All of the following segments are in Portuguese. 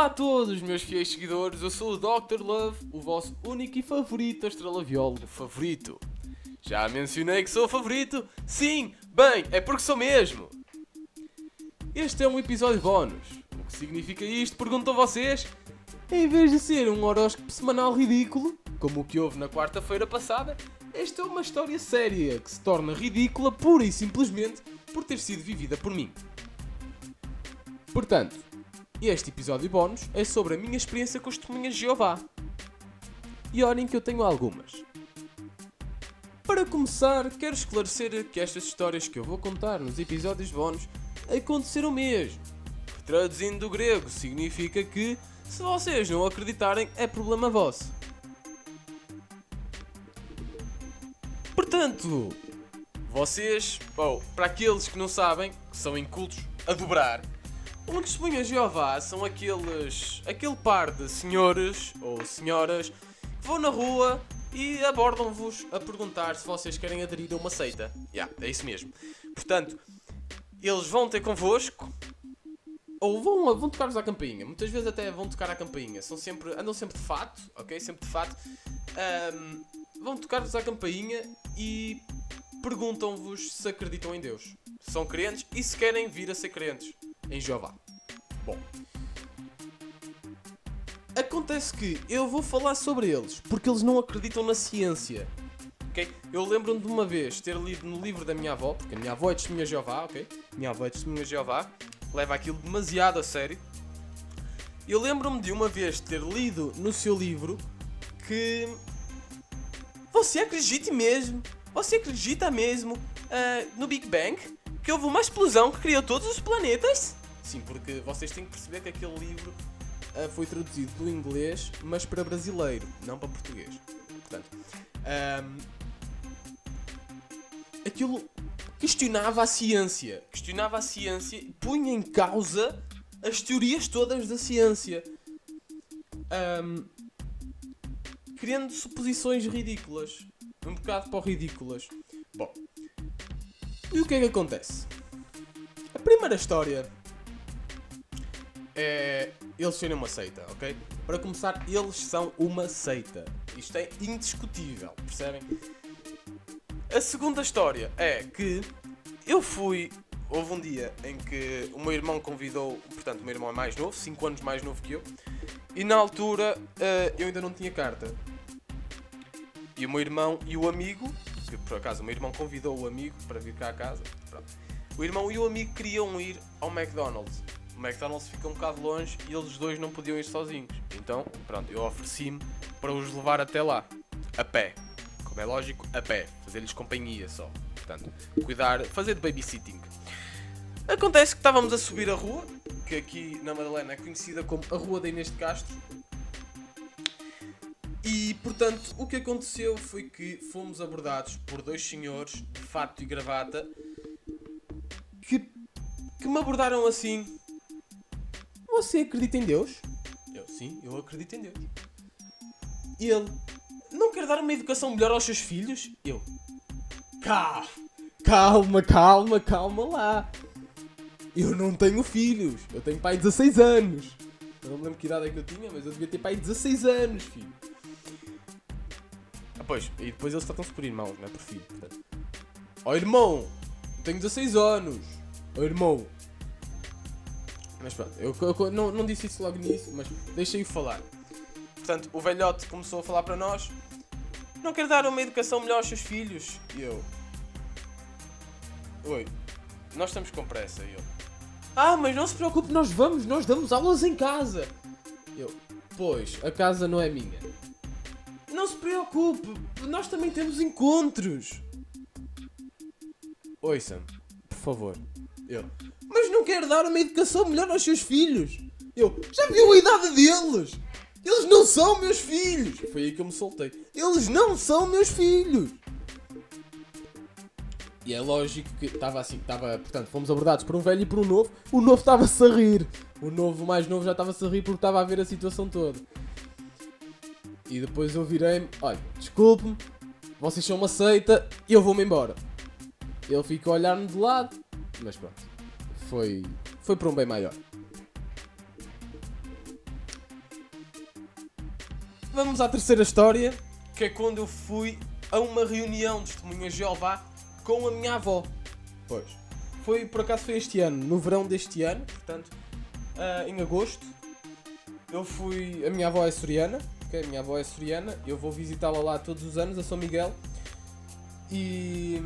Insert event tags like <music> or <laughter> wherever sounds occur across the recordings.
Olá a todos, meus fiéis seguidores. Eu sou o Dr. Love, o vosso único e favorito astralabiólogo favorito. Já mencionei que sou o favorito? Sim, bem, é porque sou mesmo. Este é um episódio bónus. O que significa isto? Perguntam vocês. Em vez de ser um horóscopo semanal ridículo, como o que houve na quarta-feira passada, esta é uma história séria que se torna ridícula pura e simplesmente por ter sido vivida por mim. Portanto, este episódio bónus é sobre a minha experiência com as testemunhas de Jeová. E olhem que eu tenho algumas. Para começar, quero esclarecer que estas histórias que eu vou contar nos episódios bónus aconteceram mesmo. Traduzindo do grego, significa que, se vocês não acreditarem, é problema vosso. Portanto, vocês, bom, para aqueles que não sabem, que são incultos a dobrar, um testemunho a Jeová são aqueles. aquele par de senhores ou senhoras que vão na rua e abordam-vos a perguntar se vocês querem aderir a uma seita. Yeah, é isso mesmo. Portanto, eles vão ter convosco ou vão, vão tocar-vos à campainha. Muitas vezes até vão tocar à campainha. São sempre, andam sempre de fato, ok? Sempre de fato. Ahm, vão tocar-vos à campainha e perguntam-vos se acreditam em Deus. São crentes e se querem vir a ser crentes em Jeová. Bom. Acontece que eu vou falar sobre eles porque eles não acreditam na ciência. ok? Eu lembro-me de uma vez ter lido no livro da minha avó, porque a minha avó é testemunha Jeová, ok? Minha avó é testemunha Jeová, leva aquilo demasiado a sério. Eu lembro-me de uma vez ter lido no seu livro que você acredita mesmo, você acredita mesmo ah, no Big Bang? Que houve uma explosão que criou todos os planetas? Sim, porque vocês têm que perceber que aquele livro ah, foi traduzido do inglês, mas para brasileiro, não para português. Portanto, ahm, aquilo questionava a ciência. Questionava a ciência e punha em causa as teorias todas da ciência. Ahm, criando suposições ridículas. Um bocado para ridículas. Bom, e o que é que acontece? A primeira história é eles serem uma seita, ok? Para começar, eles são uma seita. Isto é indiscutível, percebem? A segunda história é que eu fui. Houve um dia em que o meu irmão convidou, portanto, o meu irmão é mais novo, 5 anos mais novo que eu, e na altura eh, eu ainda não tinha carta. E o meu irmão e o amigo, que por acaso o meu irmão convidou o amigo para vir cá a casa, pronto. o irmão e o amigo queriam ir ao McDonald's. O McDonald's fica um bocado longe e eles dois não podiam ir sozinhos. Então, pronto, eu ofereci-me para os levar até lá, a pé. Como é lógico, a pé. Fazer-lhes companhia só. Portanto, cuidar, fazer de babysitting. Acontece que estávamos a subir a rua, que aqui na Madalena é conhecida como a Rua da Inês de Castro. E, portanto, o que aconteceu foi que fomos abordados por dois senhores de fato e gravata que, que me abordaram assim. Você acredita em Deus? Eu, sim, eu acredito em Deus. E ele, não quer dar uma educação melhor aos seus filhos? Eu, calma, calma, calma, calma lá. Eu não tenho filhos, eu tenho pai de 16 anos. Eu não me lembro que idade é que eu tinha, mas eu devia ter pai de 16 anos, filho. Ah, pois, e depois eles tratam-se por irmãos, não é por filho. Portanto. Oh irmão, eu tenho 16 anos. Oh irmão. Mas pronto, eu, eu não, não disse isso logo nisso, mas deixei-o falar. Portanto, o velhote começou a falar para nós. Não quer dar uma educação melhor aos seus filhos? E eu. Oi, nós estamos com pressa. E eu. Ah, mas não se preocupe, nós vamos, nós damos aulas em casa. Eu. Pois, a casa não é minha. Não se preocupe, nós também temos encontros. Oi, Sam, por favor. Eu. Quer dar uma educação melhor aos seus filhos. Eu. Já viu a idade deles? Eles não são meus filhos. Foi aí que eu me soltei. Eles não são meus filhos. E é lógico que estava assim, estava, portanto, fomos abordados por um velho e por um novo. O novo estava-se a rir. O novo, o mais novo, já estava-se a rir porque estava a ver a situação toda. E depois eu virei-me, olha, desculpe-me, vocês são uma seita eu vou-me embora. Ele fica a olhar-me de lado, mas pronto, foi, foi para um bem maior. vamos à terceira história, que é quando eu fui a uma reunião de testemunhas de Jeová com a minha avó. Pois. Foi, por acaso foi este ano, no verão deste ano, portanto, ah, em agosto. Eu fui. A minha avó é soriana, ok? A minha avó é soriana, eu vou visitá-la lá todos os anos, a São Miguel. E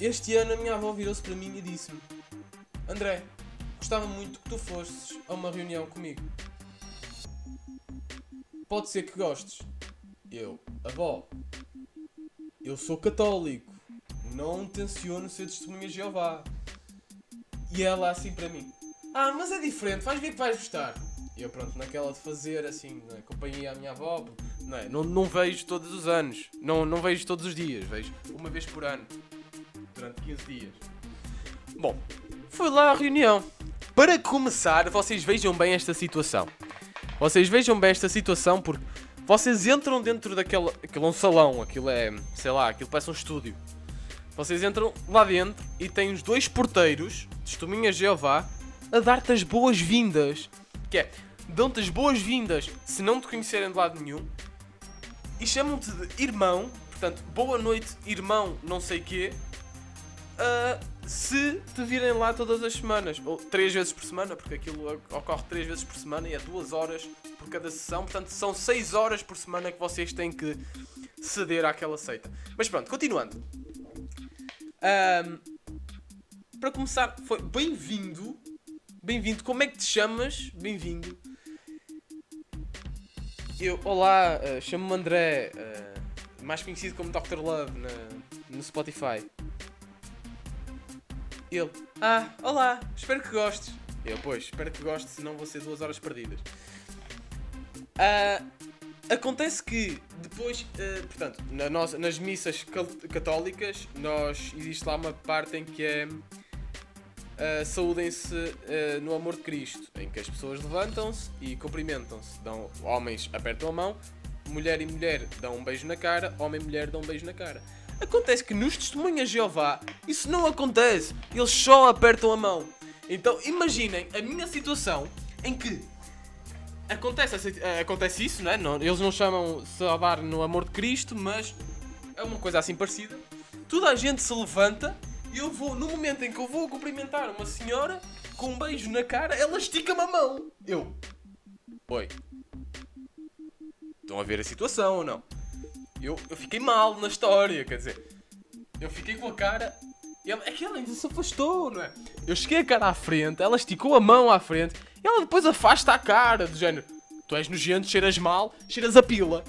este ano a minha avó virou-se para mim e disse-me: André, gostava muito que tu fosses a uma reunião comigo. Pode ser que gostes. Eu, avó, eu sou católico, não tenciono ser testemunha de Jeová. E ela assim para mim: Ah, mas é diferente, vais ver que vais gostar. E eu, pronto, naquela de fazer assim, não é? companhia à minha avó, não, é? não, não vejo todos os anos, não, não vejo todos os dias, vejo uma vez por ano, durante 15 dias. Bom, foi lá a reunião. Para começar, vocês vejam bem esta situação. Vocês vejam bem esta situação porque vocês entram dentro daquele. Aquilo é um salão, aquilo é. sei lá, aquilo parece um estúdio. Vocês entram lá dentro e tem os dois porteiros, testemunhas de Jeová, a dar-te as boas-vindas. Que é, dão-te as boas-vindas se não te conhecerem de lado nenhum e chamam-te de irmão, portanto, boa noite, irmão, não sei quê, uh, se te virem lá todas as semanas, ou três vezes por semana, porque aquilo ocorre três vezes por semana e é duas horas por cada sessão, portanto, são seis horas por semana que vocês têm que ceder àquela seita. Mas pronto, continuando. Um, para começar, foi bem-vindo. Bem-vindo, como é que te chamas? Bem-vindo. Eu, olá, uh, chamo-me André, uh, mais conhecido como Dr. Love na, no Spotify. Ele, ah, olá, espero que gostes. Eu, pois, espero que gostes, senão vou ser duas horas perdidas. Uh, acontece que depois, uh, portanto, na nossa, nas missas católicas, nós existe lá uma parte em que é uh, saúdem-se uh, no amor de Cristo, em que as pessoas levantam-se e cumprimentam-se. Dão, homens apertam a mão, mulher e mulher dão um beijo na cara, homem e mulher dão um beijo na cara. Acontece que nos testemunhas Jeová isso não acontece, eles só apertam a mão. Então imaginem a minha situação em que acontece, eh, acontece isso, né? não Eles não chamam salvar no amor de Cristo, mas é uma coisa assim parecida. Toda a gente se levanta eu vou, no momento em que eu vou cumprimentar uma senhora com um beijo na cara, ela estica-me a mão. Eu. Oi. Estão a ver a situação ou não? Eu, eu fiquei mal na história, quer dizer. Eu fiquei com a cara. Ela, é que ela ainda se afastou, não é? Eu cheguei a cara à frente, ela esticou a mão à frente e ela depois afasta a cara, do género. Tu és nojento, cheiras mal, cheiras a pila.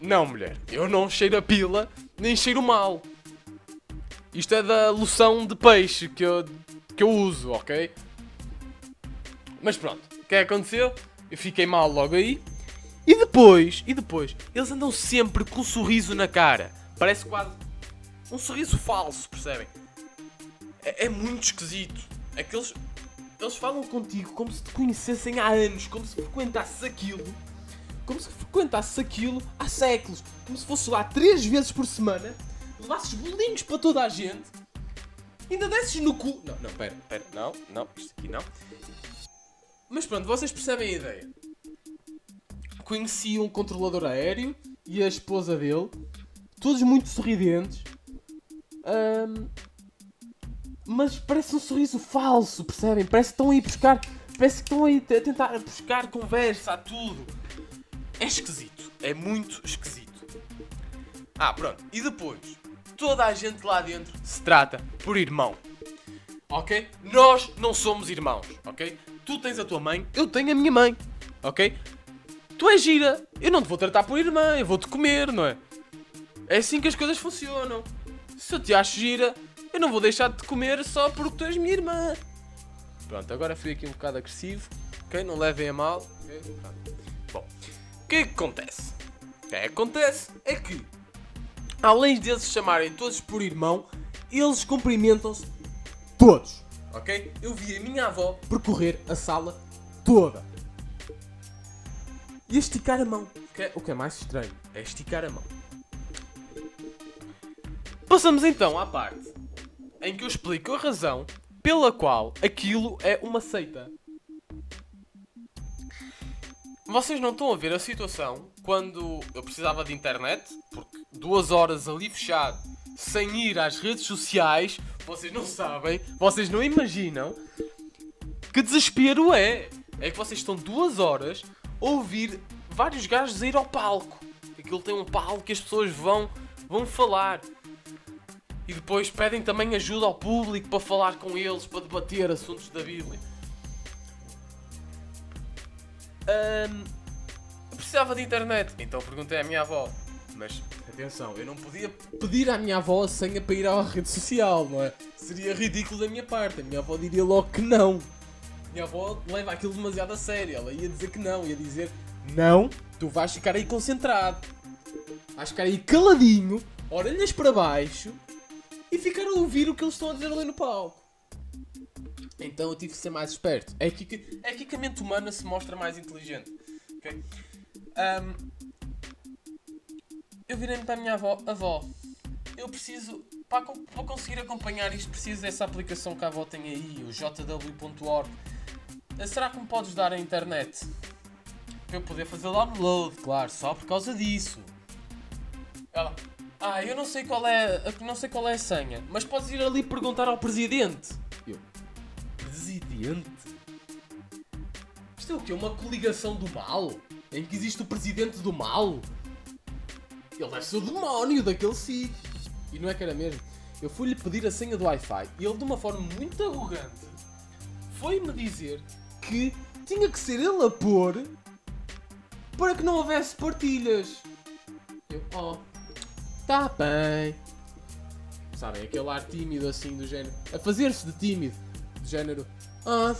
Não, mulher, eu não cheiro a pila, nem cheiro mal. Isto é da loção de peixe que eu, que eu uso, ok? Mas pronto, o que é que aconteceu? Eu fiquei mal logo aí. E depois, e depois, eles andam sempre com um sorriso na cara. Parece quase um sorriso falso, percebem? É, é muito esquisito. É que eles, eles falam contigo como se te conhecessem há anos, como se frequentasses aquilo. Como se frequentasses aquilo há séculos. Como se fosse lá três vezes por semana levasses bolinhos para toda a gente, ainda desses no cu. Não, não, pera, pera, não, não, isto aqui não. Mas pronto, vocês percebem a ideia. Conheci um controlador aéreo e a esposa dele, todos muito sorridentes. Um, mas parece um sorriso falso, percebem? Parece que estão a ir buscar. Parece que estão a, a tentar buscar conversa a tudo. É esquisito. É muito esquisito. Ah, pronto. E depois? toda a gente lá dentro se trata por irmão. Ok? Nós não somos irmãos, ok? Tu tens a tua mãe, eu tenho a minha mãe, ok? Tu és gira, eu não te vou tratar por irmã, eu vou-te comer, não é? É assim que as coisas funcionam. Se eu te acho gira, eu não vou deixar de te comer só porque tu és minha irmã. Pronto, agora fui aqui um bocado agressivo, ok? Não levem a mal. Okay? Bom, o que é que acontece? O que é que acontece é que além de eles chamarem todos por irmão, eles cumprimentam-se todos. Ok? Eu vi a minha avó percorrer a sala toda. E esticar a mão. É, o que é mais estranho é esticar a mão. Passamos então à parte em que eu explico a razão pela qual aquilo é uma seita. vocês não estão a ver a situação quando eu precisava de internet, porque duas horas ali fechado, sem ir às redes sociais, vocês não sabem, vocês não imaginam que desespero é. É que vocês estão duas horas ouvir vários gajos ir ao palco. Aquilo tem um palco que as pessoas vão, vão falar. E depois pedem também ajuda ao público para falar com eles, para debater assuntos da Bíblia. Precisava de internet, então perguntei à minha avó. Mas atenção, eu não podia pedir à minha avó a senha para ir à rede social, não é? Seria ridículo da minha parte. A minha avó diria logo que não. Minha avó leva aquilo demasiado a sério. Ela ia dizer que não, ia dizer: Não, tu vais ficar aí concentrado. Vais ficar aí caladinho, orelhas para baixo e ficar a ouvir o que eles estão a dizer ali no palco. Então eu tive que ser mais esperto. É aqui que, é aqui que a mente humana se mostra mais inteligente. ok? Ahm, eu virei-me para a minha avó, avó, eu preciso, para, para conseguir acompanhar isto, preciso dessa aplicação que a avó tem aí, o jw.org. Eh, Será que me podes dar a internet? Para eu poder fazer download, claro, só por causa disso. Ela, ah, eu não sei qual é, não sei qual é a senha, mas podes ir ali perguntar ao presidente. Eu, presidente? Isto é o quê? Uma coligação do mal? Em que existe o presidente do mal? Ele deve ser o demónio daquele sítio. E não é que era mesmo. Eu fui-lhe pedir a senha do Wi-Fi e ele, de uma forma muito arrogante, foi-me dizer que tinha que ser ele a pôr para que não houvesse partilhas. Eu, oh, tá bem. Sabem, aquele ar tímido assim do género. A fazer-se de tímido. Do género. Ah,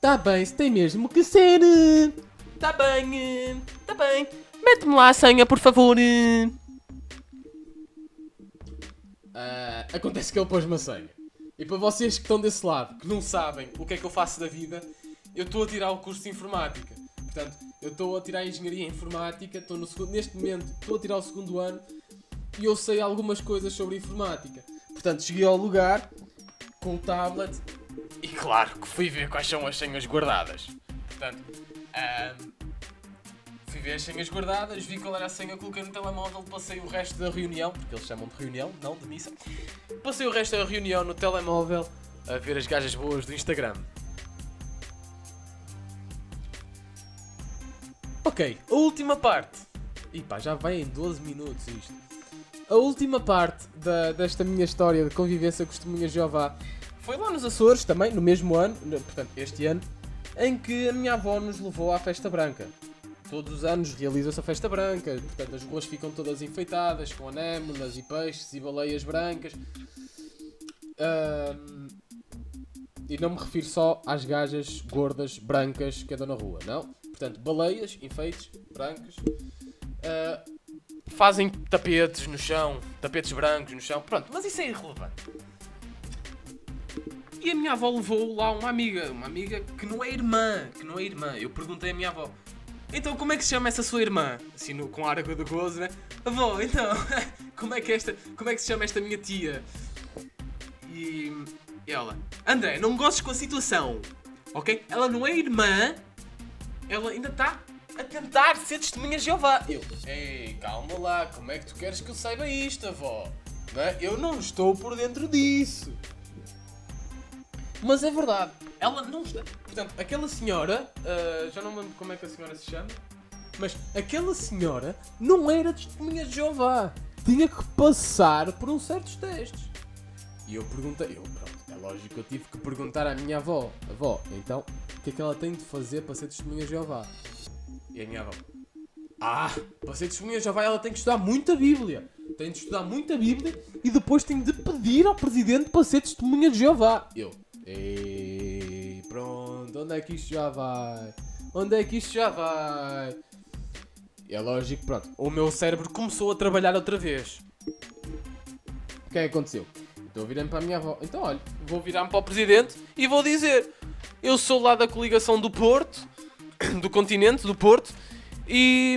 tá bem, se tem mesmo que ser. eh, Tá bem, eh, tá bem. Mete-me lá a senha, por favor. Eh." Ah, acontece que ele pôs uma senha. E para vocês que estão desse lado, que não sabem o que é que eu faço da vida, eu estou a tirar o curso de informática. Portanto, eu estou a tirar a engenharia informática, estou no segundo, neste momento estou a tirar o segundo ano e eu sei algumas coisas sobre informática. Portanto, cheguei ao lugar com o tablet e claro que fui ver quais são as senhas guardadas. Portanto, ahm, fui ver as senhas guardadas, vi qual era a senha, coloquei no telemóvel, passei o resto da reunião, porque eles chamam de reunião, não de missa. Passei o resto da reunião no telemóvel a ver as gajas boas do Instagram. Ok, a última parte. E pá, já vai em 12 minutos isto. A última parte da- desta minha história de convivência com testemunhas de Jeová foi lá nos Açores, também, no mesmo ano, no- portanto, este ano, em que a minha avó nos levou à Festa Branca. Todos os anos realiza-se a Festa Branca, portanto, as ruas ficam todas enfeitadas com anémonas e peixes e baleias brancas. Ahm, e não me refiro só às gajas gordas brancas que andam na rua, não. Portanto, baleias, enfeites, brancas. ah, fazem tapetes no chão, tapetes brancos no chão, pronto, mas isso é irrelevante. E a minha avó levou lá uma amiga, uma amiga que não é irmã, que não é irmã. Eu perguntei à minha avó, então como é que se chama essa sua irmã? Assim, no, com ar de gozo, né? Avó, então, <laughs> como é que esta, como é que se chama esta minha tia? E ela, André, não gostes com a situação, ok? Ela não é irmã, ela ainda está a tentar ser testemunha de Jeová. Eu, ei, calma lá, como é que tu queres que eu saiba isto, avó? Não é? Eu não estou por dentro disso. Mas é verdade, ela não está. Portanto, aquela senhora, ah, já não me lembro como é que a senhora se chama, mas aquela senhora não era testemunha de Jeová. Tinha que passar por uns certos testes. E eu perguntei, eu, pronto, é lógico que eu tive que perguntar à minha avó, avó, então, o que é que ela tem de fazer para ser testemunha de Jeová? E a minha avó, ah, para ser testemunha de Jeová ela tem que estudar muita Bíblia. Tem de estudar muita Bíblia e depois tem de pedir ao presidente para ser testemunha de Jeová. Eu, ei, pronto, onde é que isto já vai? Onde é que isto já vai? E é lógico, pronto, o meu cérebro começou a trabalhar outra vez. O que é que aconteceu? Eu virei-me para a minha avó. Então, olha, vou virar-me para o presidente e vou dizer: Eu sou lá da coligação do Porto, <coughs> do continente, do Porto, e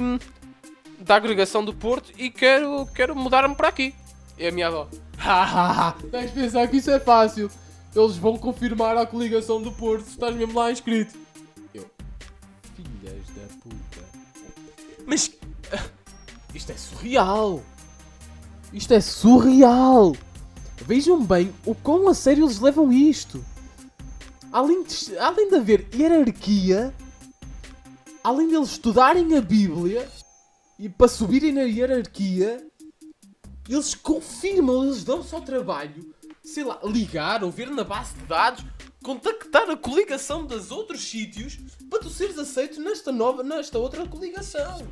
da agregação do Porto, e quero, quero mudar-me para aqui. E a minha avó: <laughs> Hahaha, de pensar que isso é fácil. Eles vão confirmar a coligação do Porto estás mesmo lá inscrito. Eu: Filhas da puta. Mas. ah, Isto é surreal! Isto é surreal! Vejam bem o quão a sério eles levam isto. Além de, além de haver hierarquia, além de eles estudarem a Bíblia e para subirem na hierarquia, eles confirmam, eles dão-se ao trabalho, sei lá, ligar ou ver na base de dados, contactar a coligação dos outros sítios para tu seres aceito nesta nova, nesta outra coligação.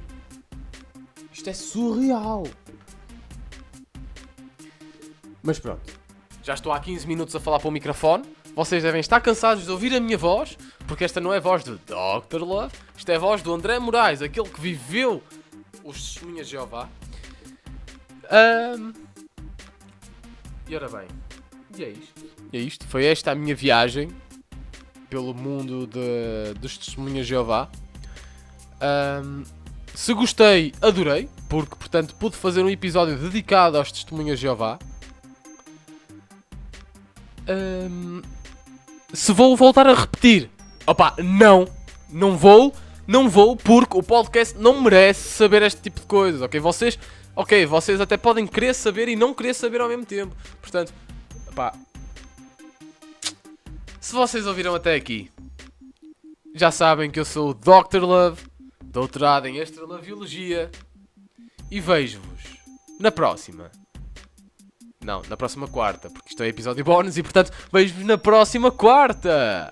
Isto é surreal. Mas pronto. Já estou há 15 minutos a falar para o microfone. Vocês devem estar cansados de ouvir a minha voz, porque esta não é a voz do Dr. Love, isto é a voz do André Moraes, aquele que viveu os testemunhas de Jeová. Ahm, E ora bem, e é isto. É isto. Foi esta a minha viagem pelo mundo de, dos testemunhas Jeová. Ahm, se gostei, adorei, porque portanto pude fazer um episódio dedicado aos testemunhas Jeová. Ahm, se vou voltar a repetir, opá, não, não vou, não vou, porque o podcast não merece saber este tipo de coisas, ok? Vocês, ok, vocês até podem querer saber e não querer saber ao mesmo tempo, portanto, opá, se vocês ouviram até aqui, já sabem que eu sou o Dr. Love, doutorado em Astrologiologia, e vejo-vos na próxima. Não, na próxima quarta, porque isto é episódio bónus e portanto vejo-vos na próxima quarta!